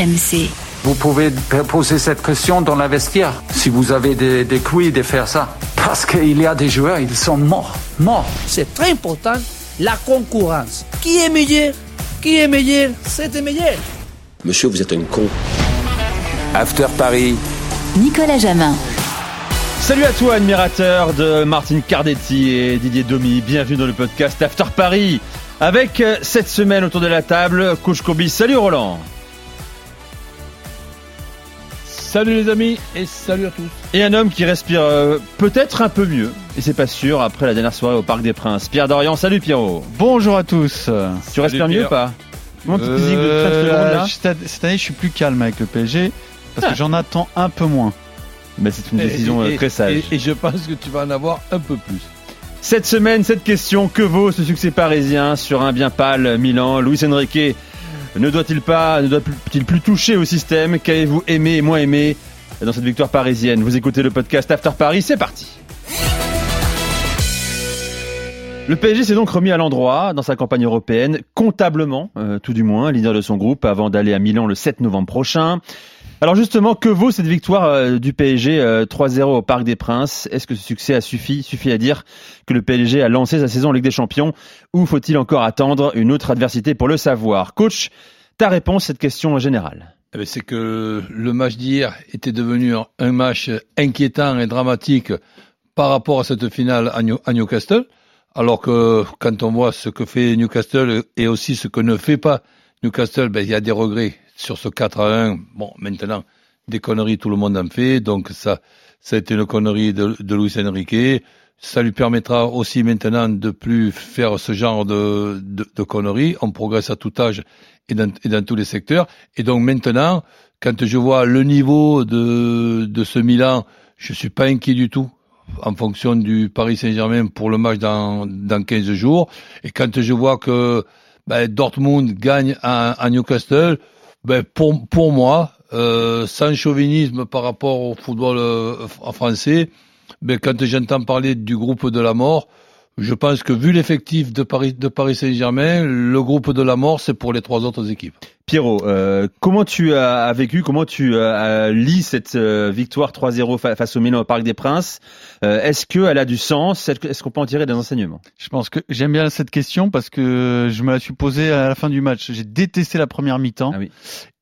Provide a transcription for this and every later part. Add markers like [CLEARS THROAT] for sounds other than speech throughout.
RMC. Vous pouvez poser cette question dans la vestiaire si vous avez des, des couilles de faire ça. Parce qu'il y a des joueurs, ils sont morts. Morts. C'est très important, la concurrence. Qui est meilleur? Qui est meilleur? C'est le meilleur. Monsieur, vous êtes un con. After Paris. Nicolas Jamin. Salut à toi, admirateur de Martine Cardetti et Didier Domi. Bienvenue dans le podcast After Paris. Avec euh, cette semaine autour de la table, Coach Kobi. Salut Roland. Salut les amis et salut à tous. Et un homme qui respire euh, peut-être un peu mieux, et c'est pas sûr, après la dernière soirée au Parc des Princes. Pierre Dorian, salut Pierrot. Bonjour à tous. Tu respires mieux ou pas Comment tu physique de 30 secondes là cette, année, je suis plus calme avec le PSG parce que j'en attends un peu moins. Mais c'est une décision Et- euh, très sage. Et, et je pense que tu vas en avoir un peu plus. Cette semaine, cette question, que vaut ce succès parisien sur un bien pâle Milan? Luis Enrique ne doit-il pas, ne doit-il plus toucher au système Qu'avez-vous aimé et moins aimé dans cette victoire parisienne? Vous écoutez le podcast After Paris, c'est parti le PSG s'est donc remis à l'endroit dans sa campagne européenne, comptablement, euh, tout du moins, leader de son groupe, avant d'aller à Milan le 7 novembre prochain. Alors justement, que vaut cette victoire euh, du PSG euh, 3-0 au Parc des Princes? Est-ce que ce succès a suffi, suffit à dire que le PSG a lancé sa saison en Ligue des Champions? Ou faut-il encore attendre une autre adversité pour le savoir? Coach, ta réponse à cette question générale. Eh ben, c'est que le match d'hier était devenu un match inquiétant et dramatique par rapport à cette finale à Newcastle. Alors que quand on voit ce que fait Newcastle et aussi ce que ne fait pas Newcastle, ben, il y a des regrets sur ce 4 à 1. Bon, maintenant, des conneries, tout le monde en fait. Donc ça, a été une connerie de, de Luis Enrique. Ça lui permettra aussi maintenant de plus faire ce genre de, de, conneries. On progresse à tout âge et dans, tous les secteurs. Et donc maintenant, quand je vois le niveau de, ce Milan, je suis pas inquiet du tout en fonction du Paris Saint-Germain pour le match dans, dans 15 jours. Et quand je vois que ben, Dortmund gagne à Newcastle, ben, pour, pour moi, euh, sans chauvinisme par rapport au football euh, français, ben, quand j'entends parler du groupe de la mort, je pense que vu l'effectif de Paris, de Paris Saint-Germain, le groupe de la mort, c'est pour les trois autres équipes. Pierrot, euh, comment tu as vécu, comment tu as lis cette euh, victoire 3-0 fa- face au Milan au Parc des Princes Euh, Est-ce qu'elle a du sens Est-ce qu'on peut en tirer des enseignements? Je pense que j'aime bien cette question parce que je me la suis posée à la fin du match. J'ai détesté la première mi-temps Ah oui.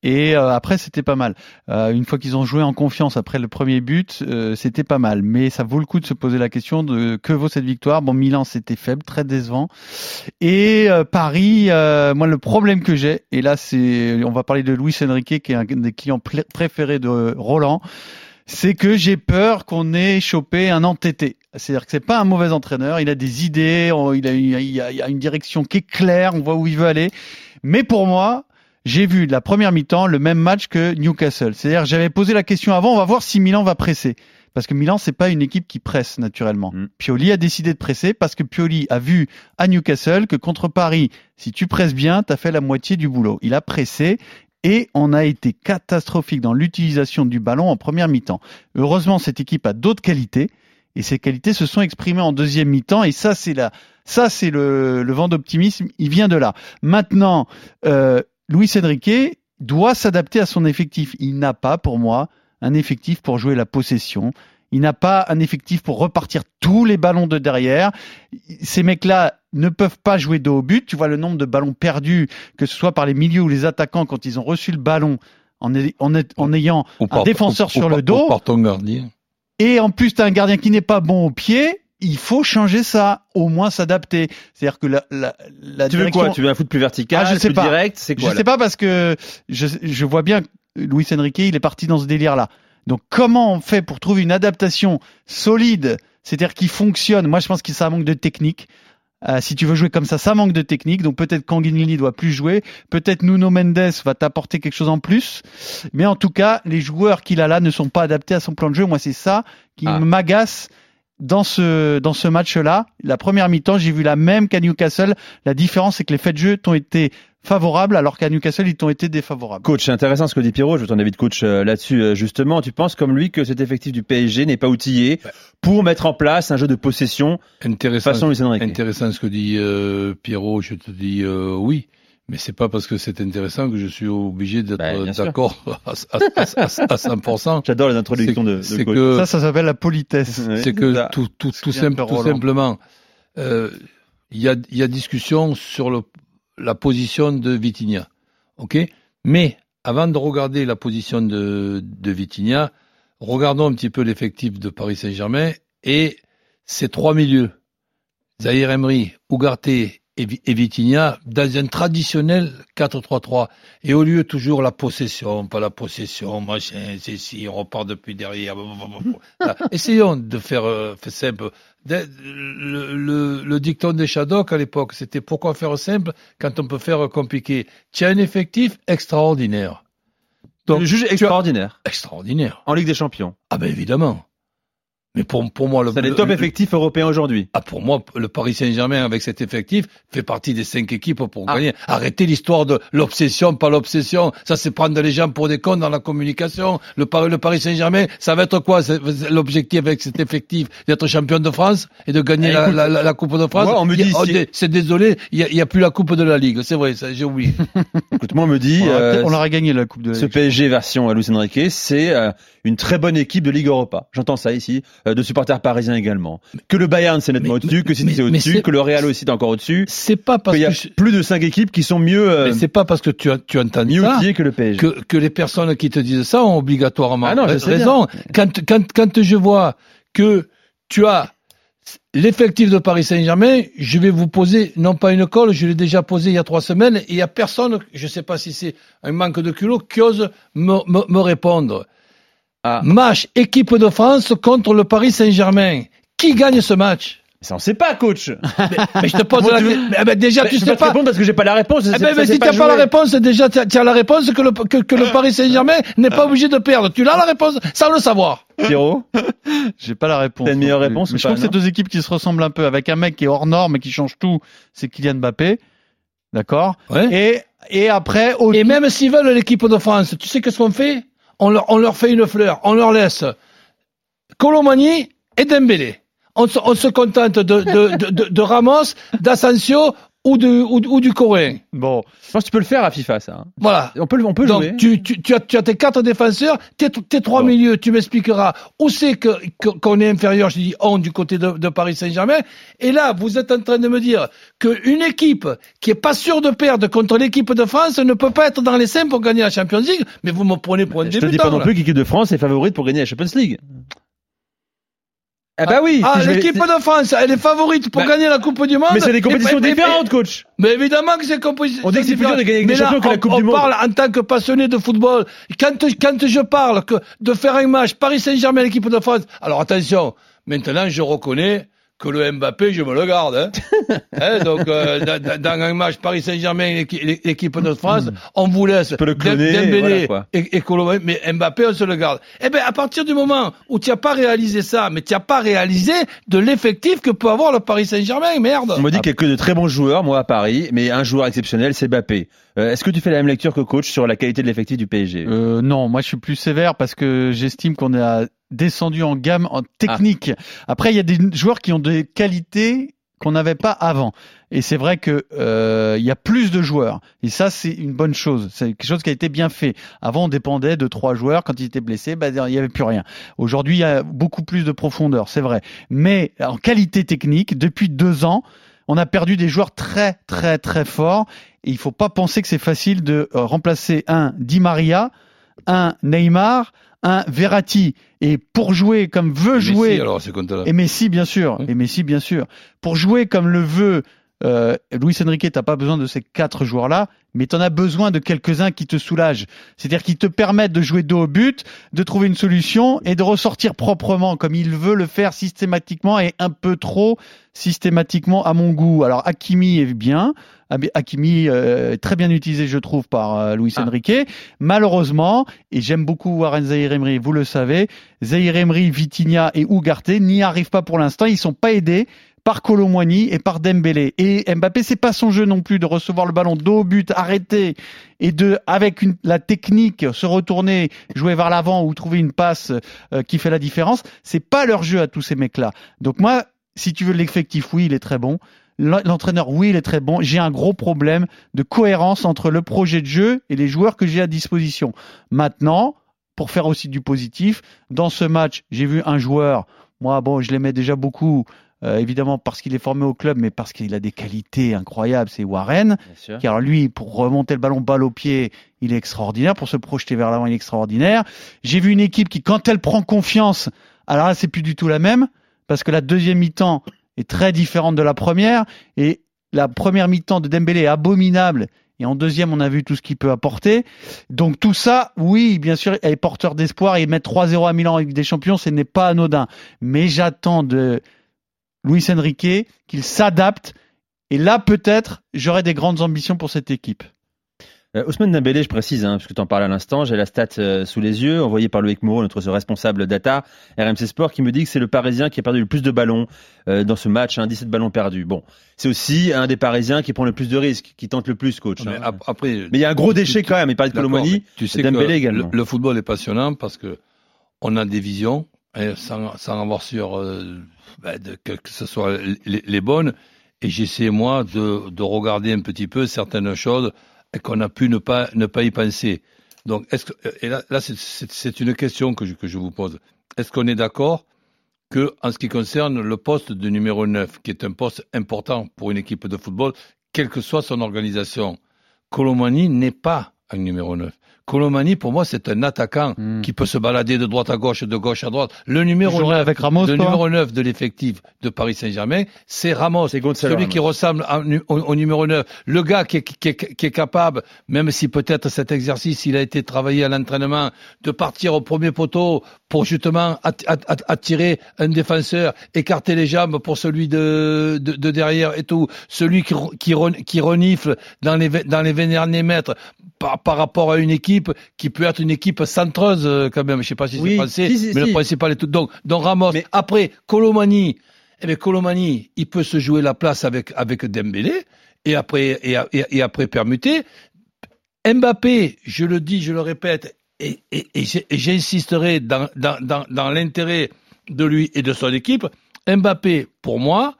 et euh, après c'était pas mal. Euh, une fois qu'ils ont joué en confiance après le premier but, euh, c'était pas mal. Mais ça vaut le coup de se poser la question de que vaut cette victoire? Bon, Milan c'était faible, très décevant. Et euh, Paris, euh, moi le problème que j'ai, et là c'est, on va parler de Luis Enrique qui est un des clients préférés de Roland, c'est que j'ai peur qu'on ait chopé un entêté. C'est-à-dire que c'est pas un mauvais entraîneur, il a des idées, il a, a- une direction qui est claire, on voit où il veut aller. Mais pour moi, j'ai vu la première mi-temps le même match que Newcastle. C'est-à-dire j'avais posé la question avant, on va voir si Milan va presser. Parce que Milan, c'est pas une équipe qui presse naturellement. Mm. Pioli a décidé de presser parce que Pioli a vu à Newcastle que contre Paris, si tu presses bien, tu as fait la moitié du boulot. Il a pressé et on a été catastrophique dans l'utilisation du ballon en première mi-temps. Heureusement, cette équipe a d'autres qualités et ces qualités se sont exprimées en deuxième mi-temps et ça, c'est la, ça, c'est le, le vent d'optimisme. Il vient de là. Maintenant, euh, Luis Enrique doit s'adapter à son effectif. Il n'a pas, pour moi, un effectif pour jouer la possession. Il n'a pas un effectif pour repartir tous les ballons de derrière. Ces mecs-là ne peuvent pas jouer dos au but. Tu vois le nombre de ballons perdus, que ce soit par les milieux ou les attaquants, quand ils ont reçu le ballon en, ay- en, ay- en ayant Ou un défenseur ou- sur ou le dos. ou par ton gardien. Et en plus, tu as un gardien qui n'est pas bon au pied. Il faut changer ça, au moins s'adapter. C'est-à-dire que la, la, la Tu veux quoi? Tu veux un foot plus vertical, Ah, je sais plus pas. direct? C'est quoi je là? sais pas parce que je, je vois bien que Luis Enrique, il est parti dans ce délire-là. Donc comment on fait pour trouver une adaptation solide, c'est-à-dire qui fonctionne? Moi, je pense que ça manque de technique. Euh, si tu veux jouer comme ça, ça manque de technique. Donc peut-être Kanginili doit plus jouer. Peut-être Nuno Mendes va t'apporter quelque chose en plus. Mais en tout cas, les joueurs qu'il a là ne sont pas adaptés à son plan de jeu. Moi, c'est ça qui Ah. m'agace dans ce dans ce match-là. La première mi-temps, j'ai vu la même qu'à Newcastle. La différence, c'est que les faits de jeu t'ont été favorables, alors qu'à Newcastle, ils t'ont été défavorables. Coach, c'est intéressant ce que dit Pierrot. Je veux ton avis de coach euh, là-dessus. euh, justement, tu penses comme lui que cet effectif du PSG n'est pas outillé pour mettre en place un jeu de possession Intéressant, façon Luis Enrique intéressant ce que dit euh, Pierrot, je te dis euh, oui. Mais c'est pas parce que c'est intéressant que je suis obligé d'être sûr. d'accord [LAUGHS] à, à, à, à 100%. J'adore les introductions de, de coach. que Ça, ça s'appelle la politesse. C'est que ça. tout, tout, tout, simple- tout simplement, euh, il y, a, il y a discussion sur le, la position de Vitinha. Mais avant de regarder la position de, de Vitinha, regardons un petit peu l'effectif de Paris Saint-Germain et ces trois milieux, Zahir Emery, Ougarté et, Vi- et Vitinha, dans un traditionnel 4-3-3. Et au lieu toujours la possession, pas la possession, machin, c'est si, on repart depuis derrière. [LAUGHS] Essayons de faire, euh, simple. Le, le, le dicton des Shadok à l'époque, c'était pourquoi faire simple quand on peut faire compliqué? Tu as un effectif extraordinaire. Donc, le juge extraordinaire Extraordinaire. en Ligue des Champions. Ah ben évidemment. Mais pour, pour moi, le, C'est les le- top le- effectifs européens aujourd'hui. ah, pour moi, le Paris Saint-Germain, avec cet effectif, fait partie des cinq équipes pour Ah. gagner. Arrêtez l'histoire de l'obsession, pas l'obsession. Ça, c'est prendre les gens pour des cons dans la communication. Le Paris, le Paris Saint-Germain, ça va être quoi L'objectif avec cet effectif D'être champion de France et de gagner Eh, la, écoute, la, la, la Coupe de France? moi, on me y dit oh, si- C'est désolé, il n'y a, plus la Coupe de la Ligue. C'est vrai, ça, j'ai oublié. [LAUGHS] Écoute, moi, on me dit, On aurait- euh, on aurait gagné la Coupe de la ce Ligue. PSG version Luis Enrique, c'est euh, une très bonne équipe de Ligue Europa. J'entends ça ici, de supporters parisiens également. Que le Bayern c'est nettement au-dessus, que City c'est au-dessus, que le Real aussi est encore au-dessus. C'est pas parce Qu'il y a que, je- plus de cinq équipes qui sont mieux, euh, mais c'est pas parce que tu, as- tu entends mieux ça que le PSG. que, que les personnes qui te disent ça ont obligatoirement Ah non, je raison. Quand, quand, quand je vois que tu as l'effectif de Paris Saint-Germain, je vais vous poser non pas une colle, je l'ai déjà posé il y a trois semaines, et il y a personne, je sais pas si c'est un manque de culot, qui ose me, me, me répondre. Ah. Match équipe de France contre le Paris Saint-Germain. Qui gagne ce match? Ça on sait pas, coach. [LAUGHS] mais, mais je te pose Moi, la veux- question. Eh ben, déjà, Mais tu je sais pas te pas. répondre parce que j'ai pas la réponse. Eh ben, ça mais si t'as pas la joué. réponse, déjà, tu as, la réponse que le, que, que le [LAUGHS] Paris Saint-Germain n'est pas obligé de perdre. Tu l'as la réponse sans le savoir. Pierrot, [LAUGHS] J'ai pas la réponse. T'as une meilleure réponse Mais Je pas, trouve que c'est deux équipes qui se ressemblent un peu, avec un mec qui est hors norme et qui change tout, c'est Kylian Mbappé. D'accord? Ouais. Et, et après, au Et même s'ils veulent l'équipe de France, tu sais qu'est-ce qu'on fait? On leur, fait une fleur. On leur laisse Colomani et Dembélé. On se, on se contente de, de, de, de, de Ramos, d'Asensio ou, de, ou, ou du Coréen. Bon, je pense que tu peux le faire à FIFA, ça. hein. Voilà. On peut, le- on peut jouer. Donc, tu, tu, tu, as, tu as tes quatre défenseurs, tes, tes trois Bon. milieux, tu m'expliqueras où c'est que, qu'on est inférieur, je dis on du côté de, de Paris Saint-Germain. Et là, vous êtes en train de me dire qu'une équipe qui est pas sûre de perdre contre l'équipe de France ne peut pas être dans les cinq pour gagner la Champions League. Mais vous me prenez pour un Je te débutant. dis pas non plus que l'équipe de France est favorite pour gagner la Champions League. Ah bah oui. Ah, vais- l'équipe de France, elle est favorite pour Bah, gagner la Coupe du Monde. Mais c'est des compétitions Et- et- et- différentes, coach. Mais évidemment que c'est composition. On dit que c'est plus dur de gagner des là, champions que la on- Coupe on du Monde. parle en tant que passionné de football. Quand, quand je parle que de faire un match Paris Saint-Germain, l'équipe de France. Alors attention, maintenant je reconnais que le Mbappé, je me le garde. Hein. [LAUGHS] Hein, donc euh, dans, dans- dans un match Paris Saint-Germain, l'équi- l'équipe de France, on vous laisse le cloner, Dembélé voilà, quoi. et, et mais Mbappé, on se le garde. Eh bien, à partir du moment où tu n'as pas réalisé ça, mais tu n'as pas réalisé de l'effectif que peut avoir le Paris Saint-Germain, merde. On me dit qu'il y a que de très bons joueurs, moi, à Paris, mais un joueur exceptionnel, c'est Mbappé. Euh, Est-ce que tu fais la même lecture que coach sur la qualité de l'effectif du PSG euh, non, moi je suis plus sévère parce que j'estime qu'on a descendu en gamme en technique. Après, il y a des joueurs qui ont des qualités qu'on n'avait pas avant. Et c'est vrai que euh, il y a plus de joueurs. Et ça, c'est une bonne chose. C'est quelque chose qui a été bien fait. Avant, on dépendait de trois joueurs. Quand ils étaient blessés, bah, il n'y avait plus rien. Aujourd'hui, il y a beaucoup plus de profondeur, c'est vrai. Mais en qualité technique, depuis deux ans, on a perdu des joueurs très, très, très forts. Et il faut pas penser que c'est facile de euh, remplacer un Di Maria, un Neymar, un Verratti. Et pour jouer comme veut Messi, jouer alors, et Messi, bien sûr. Oui. Et Messi, bien sûr. Pour jouer comme le veut euh, Luis Enrique, t'as pas besoin de ces quatre joueurs-là, mais t'en as besoin de quelques-uns qui te soulagent. C'est-à-dire qui te permettent de jouer dos au but, de trouver une solution et de ressortir proprement, comme il veut le faire systématiquement et un peu trop systématiquement à mon goût. Alors Hakimi est bien. Hakimi euh, très bien utilisé, je trouve, par euh, Luis Ah. Enrique. Malheureusement, et j'aime beaucoup Warren Zahir Emery, vous le savez, Zahir Emery, Vitinha et Ugarte n'y arrivent pas pour l'instant. Ils sont pas aidés par Colomwani et par Dembélé. Et Mbappé, c'est pas son jeu non plus de recevoir le ballon dos au but, arrêter et de, avec une, la technique, se retourner, jouer vers l'avant ou trouver une passe euh, qui fait la différence. C'est pas leur jeu à tous ces mecs-là. Donc moi, si tu veux l'effectif, oui, il est très bon. l'entraîneur, oui, il est très bon. J'ai un gros problème de cohérence entre le projet de jeu et les joueurs que j'ai à disposition. Maintenant, pour faire aussi du positif, dans ce match, j'ai vu un joueur, moi, bon, je l'aimais déjà beaucoup, euh, évidemment parce qu'il est formé au club, mais parce qu'il a des qualités incroyables, c'est Warren. Car lui, pour remonter le ballon balle au pied, il est extraordinaire. Pour se projeter vers l'avant, il est extraordinaire. J'ai vu une équipe qui, quand elle prend confiance, alors là, c'est plus du tout la même, parce que la deuxième mi-temps est très différente de la première, et la première mi-temps de Dembélé est abominable. Et en deuxième, on a vu tout ce qu'il peut apporter. Donc tout ça, oui, bien sûr, est porteur d'espoir. Et mettre 3-0 à Milan avec des champions, ce n'est pas anodin. Mais j'attends de Luis Enrique, qu'il s'adapte. Et là, peut-être, j'aurai des grandes ambitions pour cette équipe. Euh, Ousmane Dembélé, je précise, hein, parce que tu en parles à l'instant, j'ai la stat euh, sous les yeux, envoyée par Loïc Moreau, notre responsable data RMC Sport, qui me dit que c'est le Parisien qui a perdu le plus de ballons euh, dans ce match, hein, 17 ballons perdus. Bon, c'est aussi un des Parisiens qui prend le plus de risques, qui tente le plus, coach. Mais, hein. après, mais il y a un gros déchet quand même, il parle de Colomani, tu sais Dembélé également. Le, le, football est passionnant parce que on a des visions, et sans, avoir sur bah, de, que, ce soit les, bonnes. Et j'essaie, moi, de, de, regarder un petit peu certaines choses qu'on a pu ne pas, ne pas y penser. Donc, que, et là, là c'est une question que je, que je vous pose. Est-ce qu'on est, d'accord que, en ce qui concerne le poste de numéro 9, qui est un poste important pour une équipe de football, quelle que soit son organisation, Colomani n'est pas un numéro 9. Colomani, pour moi, c'est un attaquant mm. qui peut se balader de droite à gauche, de gauche à droite. Le numéro 9, avec Ramos, le numéro 9 de l'effectif de Paris Saint-Germain, c'est Ramos. C'est celui Ramos. qui ressemble à, au, au, numéro 9. Le gars qui est, qui, est, qui est, capable, même si peut-être cet exercice, il a été travaillé à l'entraînement, de partir au premier poteau pour justement attirer un défenseur, écarter les jambes pour celui de, de, de derrière et tout. Celui qui, qui, qui renifle dans les, dans les 20 derniers mètres par, par rapport à une équipe qui peut être une équipe centreuse euh, quand même. Je sais pas si oui, c'est français, si, si, mais si. le principal est tout. Donc, donc Ramos. Mais... Après, Colomani, eh bien Colomani, il peut se jouer la place avec avec Dembélé et après et, et, et après permuter. Mbappé, je le dis, je le répète, et, et, et j'insisterai dans, dans, dans, dans l'intérêt de lui et de son équipe. Mbappé, pour moi,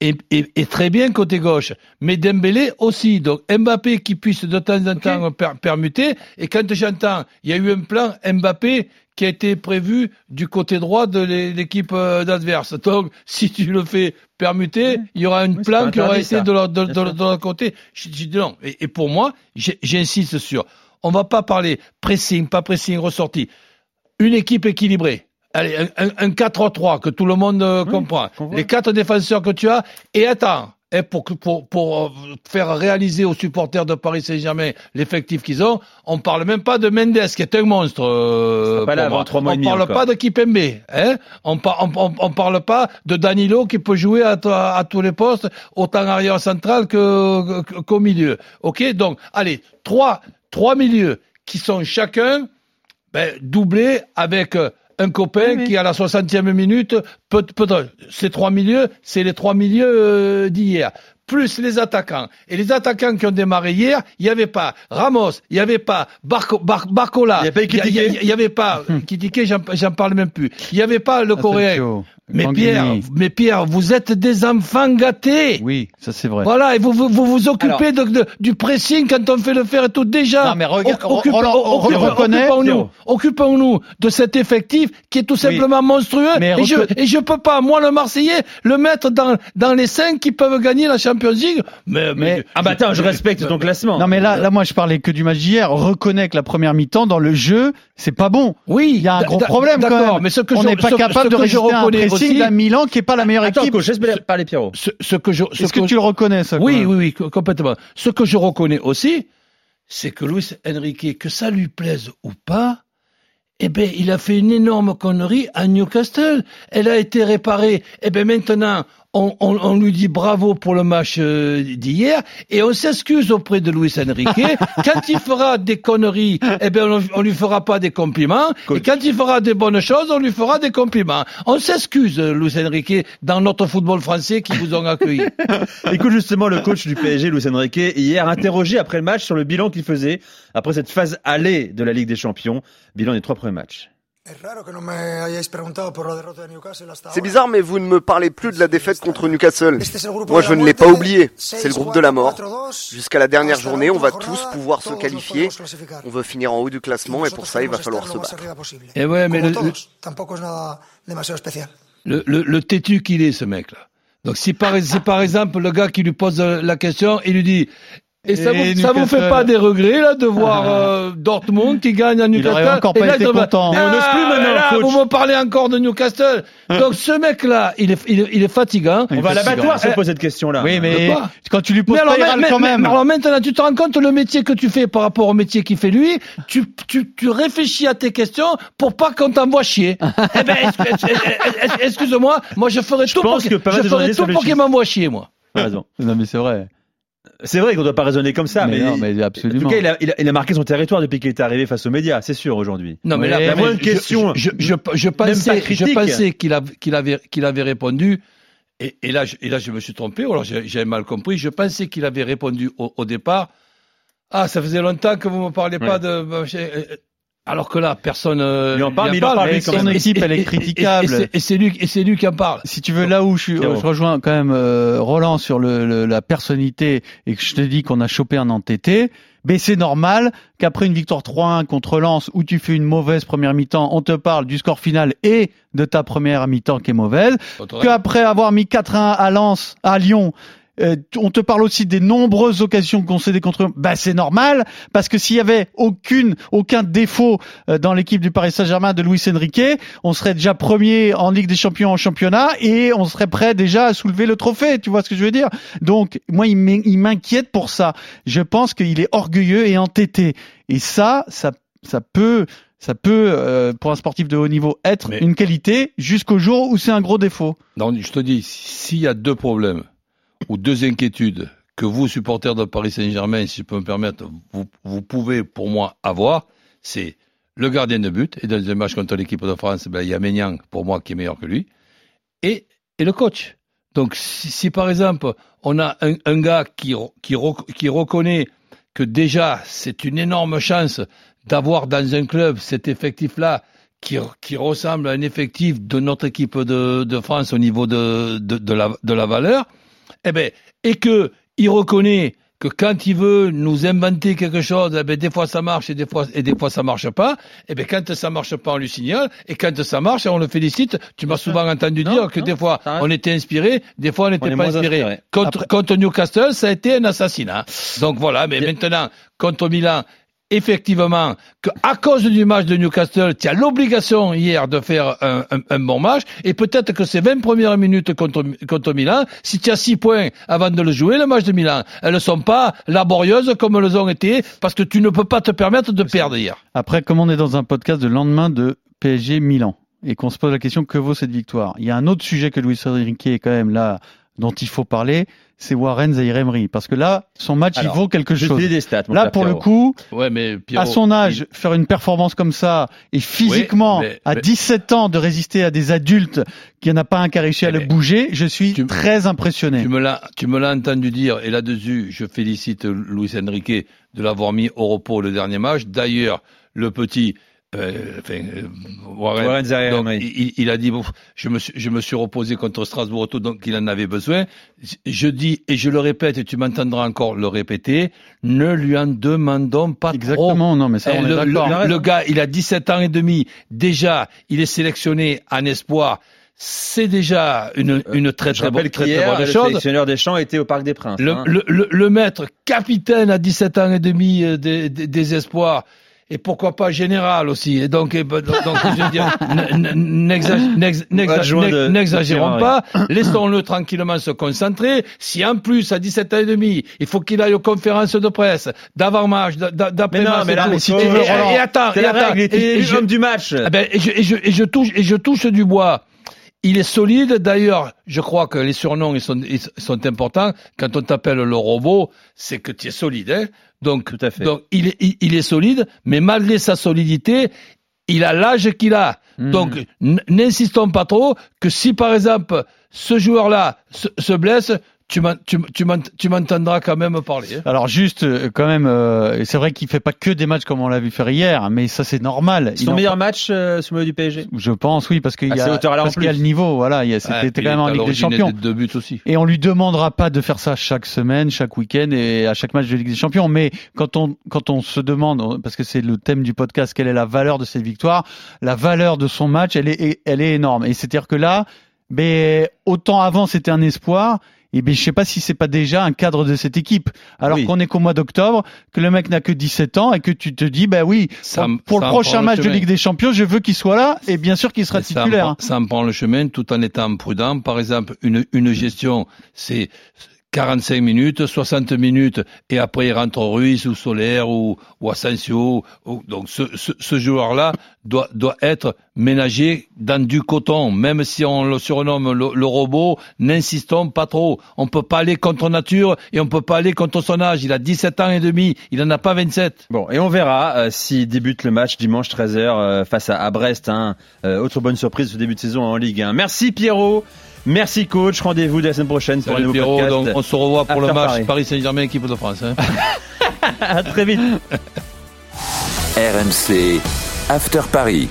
est, est, est, très bien côté gauche, mais Dembélé aussi. Donc Mbappé qui puisse de temps en temps okay. per permuter. Et quand j'entends, il y a eu un plan Mbappé qui a été prévu du côté droit de l'équipe adverse. Donc [LAUGHS] si tu le fais permuter, il y aura un oui, plan qui aura été de l'autre côté. Je dis non. Et, et pour moi, j'insiste sur, on va pas parler pressing, pas pressing ressorti. Une équipe équilibrée allez, un, un 4-3 que tout le monde euh, oui, comprend. Les quatre défenseurs que tu as, et attends, et pour, pour, pour faire réaliser aux supporters de Paris Saint-Germain l'effectif qu'ils ont, on parle même pas de Mendes, qui est un monstre. Euh, pas là avant trois mois on parle encore. pas de Kipembe. Hein on, par, on, on, on, parle pas de Danilo qui peut jouer à, à, à tous les postes, autant arrière central que, qu'au milieu. Ok Donc, allez, trois, trois milieux qui sont chacun ben, doublés avec un copain oui, qui à la 60e minute peut, peut ces trois milieux, c'est les trois milieux euh, d'hier plus les attaquants. Et les attaquants qui ont démarré hier, il n'y avait pas Ramos, il n'y avait pas Barco, Bar, Barcola, il n'y avait pas [LAUGHS] Kitike, j'en parle même plus. Il n'y avait pas le Coréen. Mais Pierre, mais Pierre, vous êtes des enfants gâtés. Oui, ça c'est vrai. Voilà, et vous vous, vous, vous occupez Alors, de, de, du pressing quand on fait le faire et tout déjà. Non mais regarde, Occupe, occupons-nous, occupons-nous de cet effectif qui est tout simplement oui. monstrueux. Mais et, je, et je peux pas, moi le Marseillais, le mettre dans dans les cinq qui peuvent gagner la Champions League. Mais, mais, mais ah bah attends, je respecte ton classement. Non mais là, là moi je parlais que du match d'hier. Reconnais que la première mi-temps dans le jeu, c'est pas bon. Oui, il y a un gros problème quand même. Mais ce que on n'est pas ce, capable ce de résister à un aussi... d'un Milan qui est pas la meilleure Attends, équipe. Coach, laisse parler Pierrot. Ce, ce que je, est-ce que, que, tu le reconnais ça Oui, oui, oui, complètement. Ce que je reconnais aussi, c'est que Luis Enrique, que ça lui plaise ou pas, eh ben, il a fait une énorme connerie à Newcastle. Elle a été réparée. Eh ben, maintenant, on, on, on, lui dit bravo pour le match euh, d'hier et on s'excuse auprès de Luis Enrique. [LAUGHS] quand il fera des conneries, eh ben on, on lui fera pas des compliments. Et quand il fera des bonnes choses, on lui fera des compliments. On s'excuse, Luis Enrique, dans notre football français qui vous ont accueilli. [LAUGHS] Écoute justement le coach du PSG, Luis Enrique, hier interrogé après le match sur le bilan qu'il faisait après cette phase allée de la Ligue des Champions. Bilan des trois premiers matchs. C'est bizarre, mais vous ne me parlez plus de la défaite contre Newcastle. Moi, je ne l'ai pas oublié. C'est le groupe de la mort. Jusqu'à la dernière journée, on va tous pouvoir se qualifier. On veut finir en haut du classement et pour ça, il va falloir se battre. Et ouais, mais le, le, le, le têtu qu'il est, ce mec-là. Donc si par, si par exemple le gars qui lui pose la question, il lui dit et ça, Et vous, ça vous fait pas des regrets là de voir euh, Dortmund qui gagne à Newcastle aurait encore Et pas là, été il content. Ah, on n'ose plus maintenant, là, coach. Vous me parlez encore de Newcastle. Donc ce mec-là, il est, il est, il est fatigant. On va à l'abattoir si on pose cette question-là. Oui, mais quand tu lui poses Mais alors, pas, il mais- quand même. mais alors maintenant, tu te rends compte le métier que tu fais par rapport au métier qu'il fait lui, tu, tu, tu réfléchis à tes questions pour pas qu'on t'envoie chier. [LAUGHS] eh ben, excuse- excuse- excuse-moi, moi je ferais je tout pour qu'il m'envoie chier, moi. T'as raison. Non, mais c'est vrai. C'est vrai qu'on doit pas raisonner comme ça, mais, mais, non, mais en absolument. tout cas, il a, il, a, il a marqué son territoire depuis qu'il est arrivé face aux médias, c'est sûr aujourd'hui. Non, mais Ouais, là, la moindre question, je, je, je, je pensais, qu'il avait, répondu. Et, et là, je, et là, je me suis trompé, ou alors j'avais mal compris. Je pensais qu'il avait répondu au, au départ. Ah, ça faisait longtemps que vous me parliez pas de. Alors que là, personne. euh, Il en parle, mais il en parle. et- équipe, elle est critiquable. Et, c'est- lui, et c'est lui qui en parle. Si tu veux, là où je, suis, je rejoins quand même euh, Roland sur le, le- la personnalité et que je te dis qu'on a chopé un entêté, mais c'est normal qu'après une victoire 3-1 contre Lens où tu fais une mauvaise première mi-temps, on te parle du score final et de ta première mi-temps qui est mauvaise, qu'après avoir mis 4-1 à Lens, à Lyon, euh, on te parle aussi des nombreuses occasions concédées contre eux. Bah c'est normal parce que s'il y avait aucune aucun défaut euh, dans l'équipe du Paris Saint-Germain de Luis Enrique, on serait déjà premier en Ligue des Champions en championnat et on serait prêt déjà à soulever le trophée. Tu vois ce que je veux dire? Donc moi il m'in- il m'inquiète pour ça. Je pense qu'il est orgueilleux et entêté et ça ça ça peut ça peut euh, pour un sportif de haut niveau être Mais- une qualité jusqu'au jour où c'est un gros défaut. Non, je te dis, s'il y a deux problèmes ou deux inquiétudes que vous, supporters de Paris Saint-Germain, si je peux me permettre, vous, pouvez pour moi avoir, c'est le gardien de but, et dans les matchs contre l'équipe de France, ben, il y a Maignan, pour moi, qui est meilleur que lui, et, et le coach. Donc, si, par exemple, on a un, un gars qui, qui, rec- qui reconnaît que déjà, c'est une énorme chance d'avoir dans un club cet effectif-là qui, qui ressemble à un effectif de notre équipe de, de France au niveau de, de, la, de la valeur, eh ben, et que il reconnaît que quand il veut nous inventer quelque chose, eh ben, des fois ça marche et des fois, et des fois ça marche pas. Et ben, quand ça marche pas, on lui signale. Et quand ça marche, on le félicite. Tu m'as souvent entendu Non, dire que non, des fois on était inspiré, des fois on n'était pas inspiré. contre Newcastle, ça a été un assassinat. Donc voilà, mais maintenant, contre Milan, effectivement, que à cause du match de Newcastle, tu as l'obligation hier de faire un, un- un bon match, et peut-être que ces 20 premières minutes contre, contre Milan, si tu as 6 points avant de le jouer, le match de Milan, elles ne sont pas laborieuses comme elles ont été, parce que tu ne peux pas te permettre de perdre hier. Après, comme on est dans un podcast de lendemain de PSG Milan et qu'on se pose la question que vaut cette victoire, il y a un autre sujet que Luis Enrique est quand même là dont il faut parler, c'est Warren Zaïre Emery parce que là, son match Alors, il vaut quelque Je chose. des stats. mon Là, pour le coup, Ouais, mais Pierrot, à son âge, faire une performance comme ça et physiquement, mais- à mais- 17 ans, de résister à des adultes qui n'y en a pas un qui a réussi à Mais- le bouger, je suis Tu- très impressionné. Tu me l'as, tu me l'as entendu dire, et là-dessus, je félicite Luis Enrique de l'avoir mis au repos le dernier match. D'ailleurs, le petit, euh, enfin, euh, Warren, donc, il, il a dit, bon, je me suis, je me suis reposé contre Strasbourg, tout, donc il en avait besoin. Je dis, et je le répète, et tu m'entendras encore le répéter, ne lui en demandons pas trop. Exactement, non, mais ça, on est le, d'accord. le- le gars, il a 17 ans et demi. Déjà, il est sélectionné en espoir. C'est déjà une, une très Je très, bonne, très, très qu'hier, bonne le chose. sélectionneur des champs était au Parc des Princes. Le, hein. le, le, le maître capitaine à 17 ans et demi euh, des, des, des espoirs et pourquoi pas général aussi. Et donc, eh ben, donc, je veux dire, [LAUGHS] n'exagérons pas, [CLEARS THROAT] laissons-le tranquillement se concentrer. Si en plus, à 17 ans et demi, il faut qu'il aille aux conférences de presse, d'avant-match, d'après-match, non, mais et Et- et- et attends, et attends, et- et je- l'homme du match. eh ben, et, je, et, je, et je touche et je touche du bois. Il est solide. D'ailleurs, je crois que les surnoms ils sont, ils sont importants. Quand on t'appelle le robot, c'est que tu es solide. Hein donc, Tout à fait. donc il, est, il, il est solide, mais malgré sa solidité, il a l'âge qu'il a. Mhm. Donc, n'insistons pas trop que si par exemple ce joueur-là se, se blesse, tu m'entendras quand même parler. Hein. Alors juste, euh, quand même, euh, c'est vrai qu'il fait pas que des matchs comme on l'a vu faire hier, mais ça c'est normal. Son meilleur match euh, sous le du PSG Je pense, oui, parce qu'il y, a, parce qu'il y a le niveau, voilà, c'était quand même en Ligue des Champions. Deux buts aussi. Et on lui demandera pas de faire ça chaque semaine, chaque week-end et à chaque match de Ligue des Champions, mais quand on quand on se demande, parce que c'est le thème du podcast, quelle est la valeur de cette victoire, la valeur de son match, elle est elle est énorme. Et c'est-à-dire que là, mais autant avant c'était un espoir, et bien je sais pas si c'est pas déjà un cadre de cette équipe. Alors qu'on est qu'au mois d'octobre, que le mec n'a que 17 ans et que tu te dis bah oui, pour, le prochain match de Ligue des Champions, je veux qu'il soit là et bien sûr qu'il sera titulaire. Ça me, prend le chemin tout en étant prudent. Par exemple, une, une gestion, c'est 45 minutes, 60 minutes, et après il rentre Ruiz ou Solaire ou, ou Asensio. donc ce, joueur-là doit, doit être ménagé dans du coton, même si on le surnomme le, robot, n'insistons pas trop. On peut pas aller contre nature et on peut pas aller contre son âge. Il a 17 ans et demi, il en a pas 27. Bon, et on verra euh, s'il débute le match dimanche 13h euh, face à, Brest. Hein. Euh, autre bonne surprise ce début de saison en Ligue 1. Merci Pierrot. Merci coach, rendez-vous la semaine prochaine pour un nouveau podcast. Donc on se revoit pour le match Paris, Saint-Germain équipe de France. Hein. [LAUGHS] à très vite. RMC After Paris.